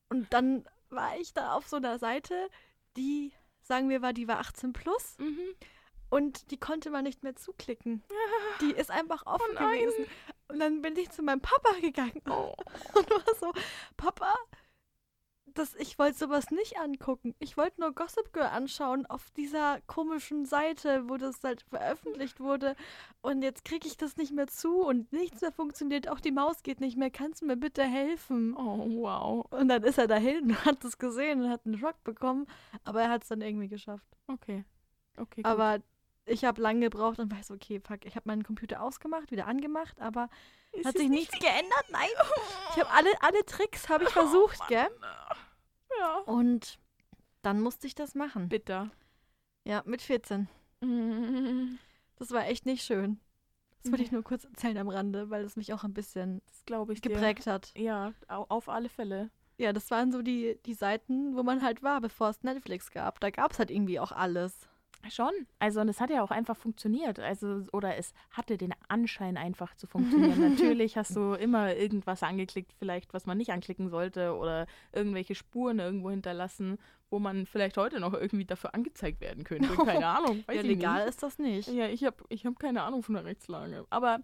Und dann war ich da auf so einer Seite, die, sagen wir mal, die war 18 plus. Mhm. Und die konnte man nicht mehr zuklicken. Die ist einfach offen oh gewesen. Und dann bin ich zu meinem Papa gegangen oh. <laughs> und war so, Papa, das, ich wollte sowas nicht angucken. Ich wollte nur Gossip Girl anschauen auf dieser komischen Seite, wo das halt veröffentlicht wurde. Und jetzt kriege ich das nicht mehr zu und nichts mehr funktioniert. Auch die Maus geht nicht mehr. Kannst du mir bitte helfen? Oh, wow. Und dann ist er dahin und hat es gesehen und hat einen Schock bekommen. Aber er hat es dann irgendwie geschafft. Okay. Okay. Gut. Aber ich habe lange gebraucht und weiß, okay, fuck, ich habe meinen Computer ausgemacht, wieder angemacht, aber Ist hat sich nichts geändert. Nein. <laughs> Ich habe alle, alle Tricks habe ich oh, versucht, Mann. gell? Ja. Und dann musste ich das machen. Bitter. Ja, mit 14. <laughs> Das war echt nicht schön. Das wollte ich nur kurz erzählen am Rande, weil es mich auch ein bisschen das ich geprägt dir. hat. Ja, auf alle Fälle. Ja, das waren so die, die Seiten, wo man halt war, bevor es Netflix gab. Da gab es halt irgendwie auch alles. Schon. Also, und es hat ja auch einfach funktioniert. Also, oder es hatte den Anschein, einfach zu funktionieren. <laughs> Natürlich hast du immer irgendwas angeklickt, vielleicht, was man nicht anklicken sollte, oder irgendwelche Spuren irgendwo hinterlassen, wo man vielleicht heute noch irgendwie dafür angezeigt werden könnte. <laughs> Keine Ahnung. Ja, legal nicht. ist das nicht. Ja, ich habe ich hab keine Ahnung von der Rechtslage. Aber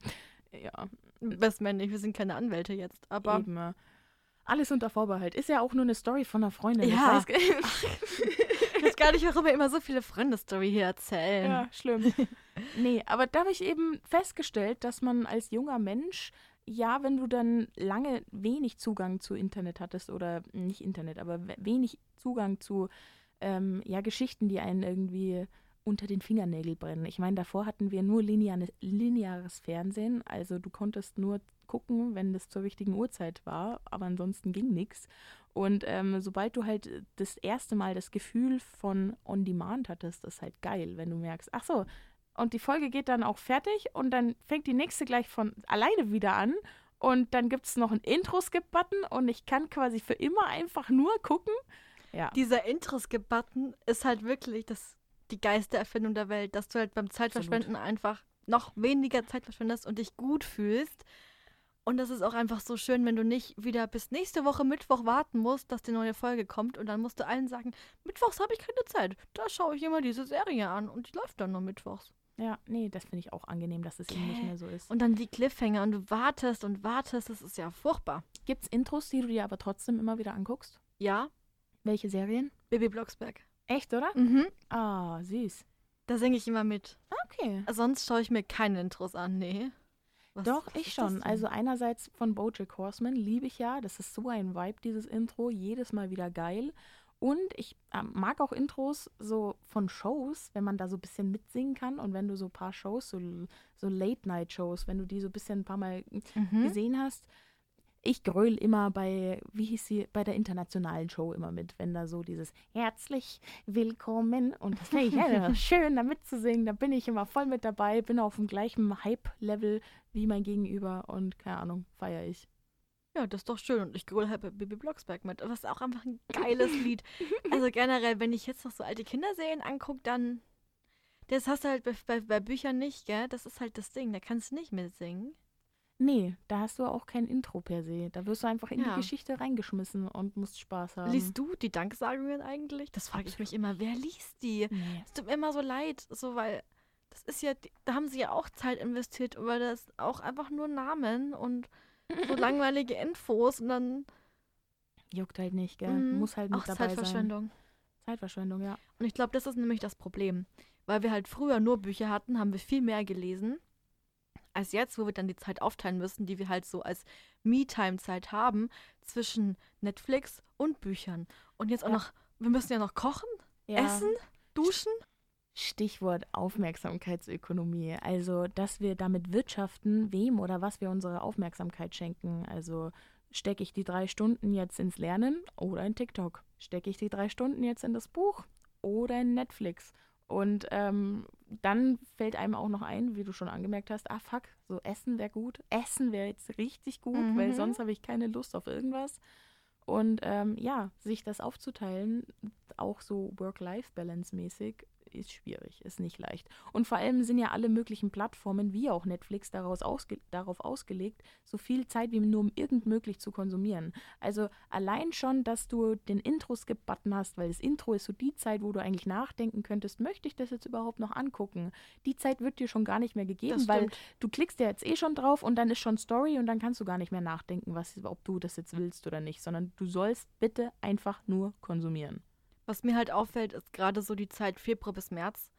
ja. Was meine ich, wir sind keine Anwälte jetzt. Aber. Eben, alles unter Vorbehalt. Ist ja auch nur eine Story von einer Freundin. Ja. Ich weiß <laughs> gar nicht, warum wir immer so viele Freunde-Story hier erzählen. Ja, schlimm. <laughs> nee, aber da habe ich eben festgestellt, dass man als junger Mensch, ja, wenn du dann lange wenig Zugang zu Internet hattest oder nicht Internet, aber wenig Zugang zu ähm, ja, Geschichten, die einen irgendwie unter den Fingernägeln brennen. Ich meine, davor hatten wir nur lineares, lineares Fernsehen, also du konntest nur gucken, wenn das zur richtigen Uhrzeit war, aber ansonsten ging nichts. Und ähm, sobald du halt das erste Mal das Gefühl von On Demand hattest, ist halt geil, wenn du merkst, ach so, und die Folge geht dann auch fertig und dann fängt die nächste gleich von alleine wieder an und dann gibt es noch einen Intro-Skip-Button und ich kann quasi für immer einfach nur gucken. Ja. Dieser Intro-Skip-Button ist halt wirklich das, die geilste Erfindung der Welt, dass du halt beim Zeitverschwenden Absolut. einfach noch weniger Zeit verschwendest und dich gut fühlst und das ist auch einfach so schön, wenn du nicht wieder bis nächste Woche Mittwoch warten musst, dass die neue Folge kommt. Und dann musst du allen sagen, Mittwochs habe ich keine Zeit. Da schaue ich immer diese Serie an und die läuft dann nur Mittwochs. Ja, nee, das finde ich auch angenehm, dass es okay. eben nicht mehr so ist. Und dann die Cliffhanger und du wartest und wartest, das ist ja furchtbar. Gibt's Intros, die du dir aber trotzdem immer wieder anguckst? Ja. Welche Serien? Baby Blocksberg. Echt, oder? Mhm. Ah, süß. Da singe ich immer mit. Okay. Sonst schaue ich mir keine Intros an, nee. Was, Doch, ich schon. Also einerseits von Bojack Horseman liebe ich ja. Das ist so ein Vibe, dieses Intro. Jedes Mal wieder geil. Und ich ähm, mag auch Intros so von Shows, wenn man da so ein bisschen mitsingen kann. Und wenn du so ein paar Shows, so, so Late-Night-Shows, wenn du die so ein bisschen ein paar Mal Mhm. gesehen hast. Ich gröl immer bei, wie hieß sie, bei der internationalen Show immer mit, wenn da so dieses herzlich willkommen und das finde ich ja, <laughs> schön, da mitzusingen, da bin ich immer voll mit dabei, bin auf dem gleichen Hype-Level wie mein Gegenüber und keine Ahnung, feiere ich. Ja, das ist doch schön. Und ich grüll halt bei Bibi Blocksberg mit. Das ist auch einfach ein geiles Lied. Also generell, wenn ich jetzt noch so alte Kinderserien angucke, dann. Das hast du halt bei, bei, bei Büchern nicht, gell? Das ist halt das Ding. Da kannst du nicht mitsingen. Nee, da hast du auch kein Intro per se. Da wirst du einfach in Ja. die Geschichte reingeschmissen und musst Spaß haben. Liest du die Danksagungen eigentlich? Das frage ich mich immer. Wer liest die? Nee. Es tut mir immer so leid, so weil das ist ja, da haben sie ja auch Zeit investiert, weil das auch einfach nur Namen und so <laughs> langweilige Infos und dann Juckt halt nicht, gell? mm, Muss halt mit auch dabei sein. Zeitverschwendung. Zeitverschwendung, ja. Und ich glaube, das ist nämlich das Problem. Weil wir halt früher nur Bücher hatten, haben wir viel mehr gelesen. Als jetzt, wo wir dann die Zeit aufteilen müssen, die wir halt so als Me-Time-Zeit haben, zwischen Netflix und Büchern. Und jetzt auch Ja. noch, wir müssen ja noch kochen, ja. essen, duschen. Stichwort Aufmerksamkeitsökonomie. Also, dass wir damit wirtschaften, wem oder was wir unsere Aufmerksamkeit schenken. Also, stecke ich die drei Stunden jetzt ins Lernen oder in TikTok? Stecke ich die drei Stunden jetzt in das Buch oder in Netflix? Und ähm, dann fällt einem auch noch ein, wie du schon angemerkt hast, ah fuck, so Essen wäre gut. Essen wäre jetzt richtig gut, weil Mhm. sonst habe ich keine Lust auf irgendwas. Und ähm, ja, sich das aufzuteilen, auch so Work-Life-Balance-mäßig, ist schwierig, ist nicht leicht. Und vor allem sind ja alle möglichen Plattformen, wie auch Netflix, daraus ausge darauf ausgelegt, so viel Zeit wie nur irgend möglich zu konsumieren. Also allein schon, dass du den Intro-Skip-Button hast, weil das Intro ist so die Zeit, wo du eigentlich nachdenken könntest, möchte ich das jetzt überhaupt noch angucken? Die Zeit wird dir schon gar nicht mehr gegeben, weil du klickst ja jetzt eh schon drauf und dann ist schon Story und dann kannst du gar nicht mehr nachdenken, was, ob du das jetzt willst oder nicht, sondern du sollst bitte einfach nur konsumieren. Was mir halt auffällt, ist gerade so die Zeit Februar bis März,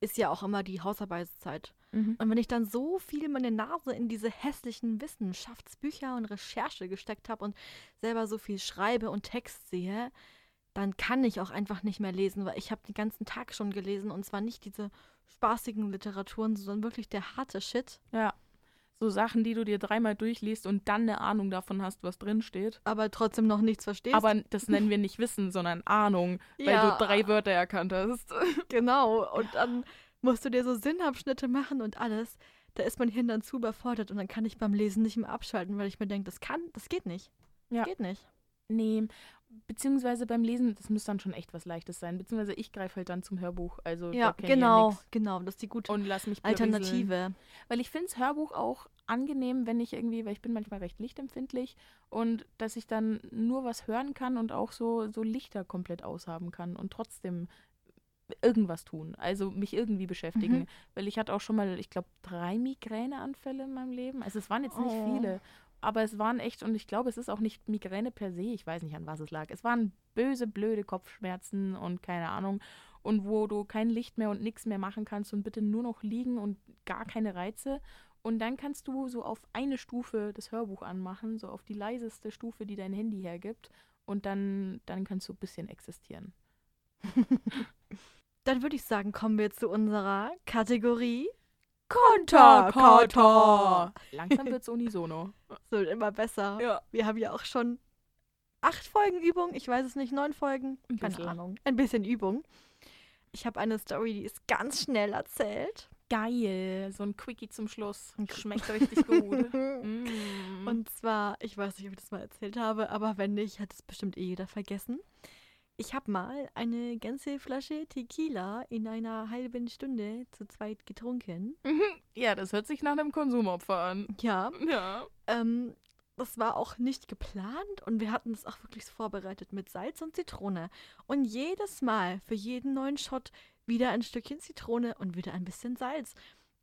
ist ja auch immer die Hausarbeitszeit. Und wenn ich dann so viel meine Nase in diese hässlichen Wissenschaftsbücher und Recherche gesteckt habe und selber so viel schreibe und Text sehe, dann kann ich auch einfach nicht mehr lesen, weil ich habe den ganzen Tag schon gelesen und zwar nicht diese spaßigen Literaturen, sondern wirklich der harte Shit. Ja. So Sachen, die du dir dreimal durchliest und dann eine Ahnung davon hast, was drin steht. Aber trotzdem noch nichts verstehst. Aber das nennen wir nicht Wissen, sondern Ahnung, weil Ja. du drei Wörter erkannt hast. <laughs> Genau. Und dann musst du dir so Sinnabschnitte machen und alles. Da ist mein Hirn dann zu überfordert und dann kann ich beim Lesen nicht mehr abschalten, weil ich mir denke, das kann, das geht nicht. Das Ja. geht nicht. Nee, beziehungsweise beim Lesen, das müsste dann schon echt was Leichtes sein. Beziehungsweise ich greife halt dann zum Hörbuch. Also Ja, kenn ich genau, genau. Das ist die gute Und lass mich berieseln. Alternative. Weil ich finde das Hörbuch auch angenehm, wenn ich irgendwie, weil ich bin manchmal recht lichtempfindlich und dass ich dann nur was hören kann und auch so, so Lichter komplett aushaben kann und trotzdem irgendwas tun, also mich irgendwie beschäftigen. Mhm. Weil ich hatte auch schon mal, ich glaube, drei Migräneanfälle in meinem Leben. Also es waren jetzt nicht Oh. viele, aber es waren echt, und ich glaube, es ist auch nicht Migräne per se, ich weiß nicht, an was es lag. Es waren böse, blöde Kopfschmerzen und keine Ahnung. Und wo du kein Licht mehr und nichts mehr machen kannst und bitte nur noch liegen und gar keine Reize. Und dann kannst du so auf eine Stufe das Hörbuch anmachen, so auf die leiseste Stufe, die dein Handy hergibt. Und dann, dann kannst du ein bisschen existieren. <laughs> Dann würde ich sagen, kommen wir zu unserer Kategorie. Konterkata! Langsam wird's unisono. <laughs> Es wird immer besser. Ja. Wir haben ja auch schon acht Folgen Übung. Ich weiß es nicht, neun Folgen. Ein Keine bisschen. Ahnung. Ein bisschen Übung. Ich habe eine Story, die ist ganz schnell erzählt. Geil, so ein Quickie zum Schluss. Schmeckt richtig gut. <laughs> Mm. Und zwar, ich weiß nicht, ob ich das mal erzählt habe, aber wenn nicht, hat es bestimmt eh jeder vergessen. Ich habe mal eine ganze Flasche Tequila in einer halben Stunde zu zweit getrunken. ja, das hört sich nach einem Konsumopfer an. Ja, Ja. ähm, das war auch nicht geplant und wir hatten es auch wirklich so vorbereitet mit Salz und Zitrone. Und jedes Mal für jeden neuen Shot wieder ein Stückchen Zitrone und wieder ein bisschen Salz.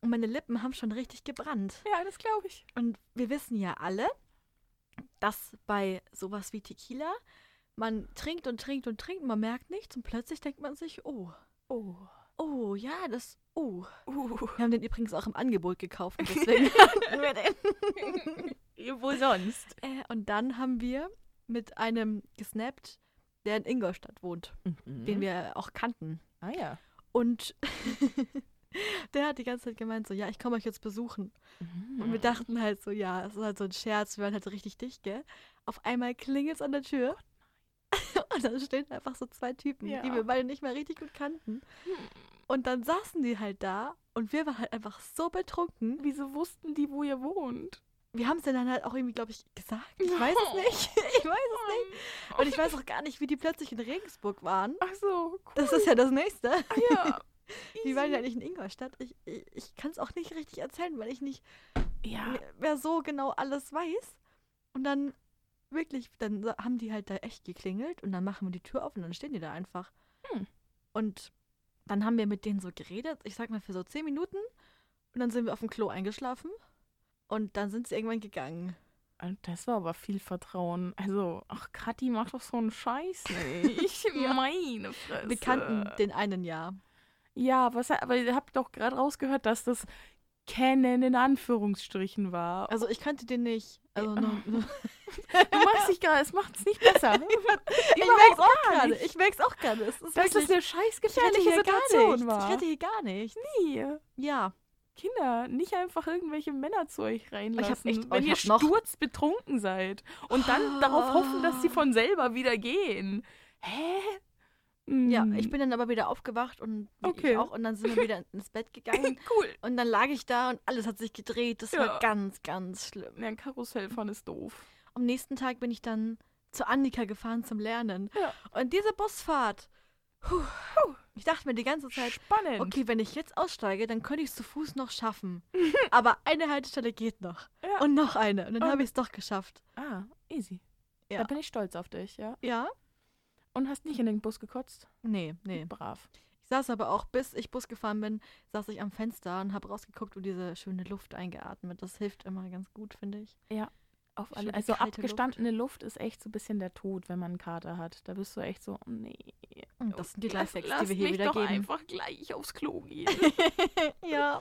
Und meine Lippen haben schon richtig gebrannt. Ja, das glaube ich. Und wir wissen ja alle, dass bei sowas wie Tequila man trinkt und trinkt und trinkt, man merkt nichts und plötzlich denkt man sich, oh, Oh. Oh, ja, das. Oh. Uh, Wir haben den übrigens auch im Angebot gekauft. <laughs> Deswegen <laughs> hatten wir den. <laughs> wo sonst? Äh, und dann haben wir mit einem gesnappt, der in Ingolstadt wohnt, den wir auch kannten. Ah ja. Und der hat die ganze Zeit gemeint, so, ja, ich komme euch jetzt besuchen. Und wir dachten halt so, ja, es ist halt so ein Scherz, wir waren halt so richtig dicht, gell? Auf einmal klingelt es an der Tür. <laughs> Und dann stehen einfach so zwei Typen, Ja. die wir beide nicht mal richtig gut kannten. Und dann saßen die halt da und wir waren halt einfach so betrunken. Wieso wussten die, wo ihr wohnt? Wir haben es dann halt auch irgendwie, glaube ich, gesagt. <laughs> Ich weiß es nicht. Ich weiß es nicht. Und ich weiß auch gar nicht, wie die plötzlich in Regensburg waren. Ach so, cool. Das ist ja das Nächste. Ah, ja. <laughs> Die waren ja nicht in Ingolstadt. Ich, ich, ich kann es auch nicht richtig erzählen, weil ich nicht Ja. mehr- mehr so genau alles weiß. Und dann wirklich, dann haben die halt da echt geklingelt und dann machen wir die Tür auf und dann stehen die da einfach. Hm. Und dann haben wir mit denen so geredet, ich sag mal für so zehn Minuten. Und dann sind wir auf dem Klo eingeschlafen. Und dann sind sie irgendwann gegangen. Und Das war aber viel Vertrauen. Also, ach, Kathi macht doch so einen Scheiß nicht. <laughs> Ja. Meine Fresse. Wir kannten den einen ja. Ja, was, aber ihr habt doch gerade rausgehört, dass das Kennen in Anführungsstrichen war. Also ich kannte den nicht. Also Ja. <laughs> Du machst dich gerade, es macht es nicht besser. <laughs> ich merk's auch gar gerade. Ich merk's auch gerade. Es ist das eine ich scheiß gefährliche Situation nicht. Ich war. rette hier gar nicht. Nie. Ja. Kinder, nicht einfach irgendwelche Männer zu euch reinlassen, echt- oh, wenn ich ihr sturzbetrunken seid. Und dann darauf hoffen, dass sie von selber wieder gehen. Hä? Ja, Hm. ich bin dann aber wieder aufgewacht und Okay. ich auch und dann sind wir wieder <laughs> ins Bett gegangen <laughs> cool. und dann lag ich da und alles hat sich gedreht. Das Ja. war ganz, ganz schlimm. Ja, ein Karussellfahren ist doof. Am nächsten Tag bin ich dann zu Annika gefahren zum Lernen. Ja. Und diese Busfahrt, puh, ich dachte mir die ganze Zeit, Spannend. okay, wenn ich jetzt aussteige, dann könnte ich es zu Fuß noch schaffen. <laughs> aber eine Haltestelle geht noch. Ja. Und noch eine. Und dann habe ich es doch geschafft. Ah, easy. Ja. Da bin ich stolz auf dich, ja. Ja? Und hast nicht in den Bus gekotzt? Nee, nee. Brav. Ich saß aber auch, bis ich Bus gefahren bin, saß ich am Fenster und habe rausgeguckt und diese schöne Luft eingeatmet. Das hilft immer ganz gut, finde ich. Auf alle, Schöne also abgestandene Luft. ist echt so ein bisschen der Tod, wenn man einen Kater hat. Da bist du echt so, oh nee. Und das sind die Lifehacks, die wir hier wieder doch geben. einfach gleich aufs Klo gehen. <laughs> ja.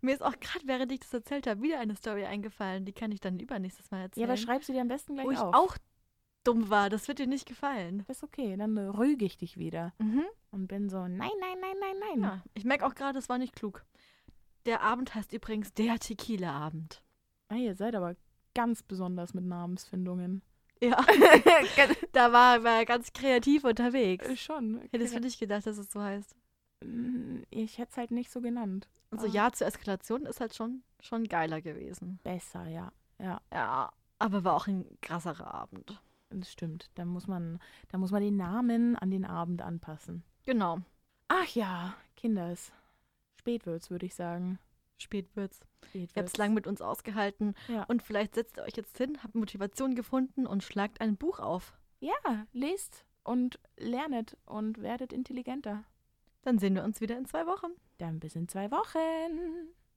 Mir ist auch gerade, während ich das erzählt habe, wieder eine Story eingefallen. Die kann ich dann übernächstes Mal ja, erzählen. aber schreib sie dir am besten gleich wo ich auf. auch dumm war. Das wird dir nicht gefallen. Ist okay, dann rüge ich dich wieder. Mhm. Und bin so, nein, nein, nein, nein, nein. Ja. Ich merke auch gerade, das war nicht klug. Der Abend heißt übrigens der Tequila-Abend. Ah, ihr seid aber ganz besonders mit Namensfindungen. Ja. <laughs> <laughs> da war, er ganz kreativ unterwegs. Äh, Schon. Hättest du nicht gedacht, dass es so heißt? Mm, Ich hätte es halt nicht so genannt. Also Ah. ja zur Eskalation ist halt schon, schon geiler gewesen. Besser, ja. Ja, Ja, aber war auch ein krasserer Abend. Das stimmt. Da muss man, da muss man den Namen an den Abend anpassen. Genau. Ach ja, Kinders. Spät wird's, würde ich sagen. Spät wird's. Spät Ihr habt es lang mit uns ausgehalten. Ja. Und vielleicht setzt ihr euch jetzt hin, habt Motivation gefunden und schlagt ein Buch auf. Ja, lest und lernet und werdet intelligenter. Dann sehen wir uns wieder in zwei Wochen. Dann bis in zwei Wochen.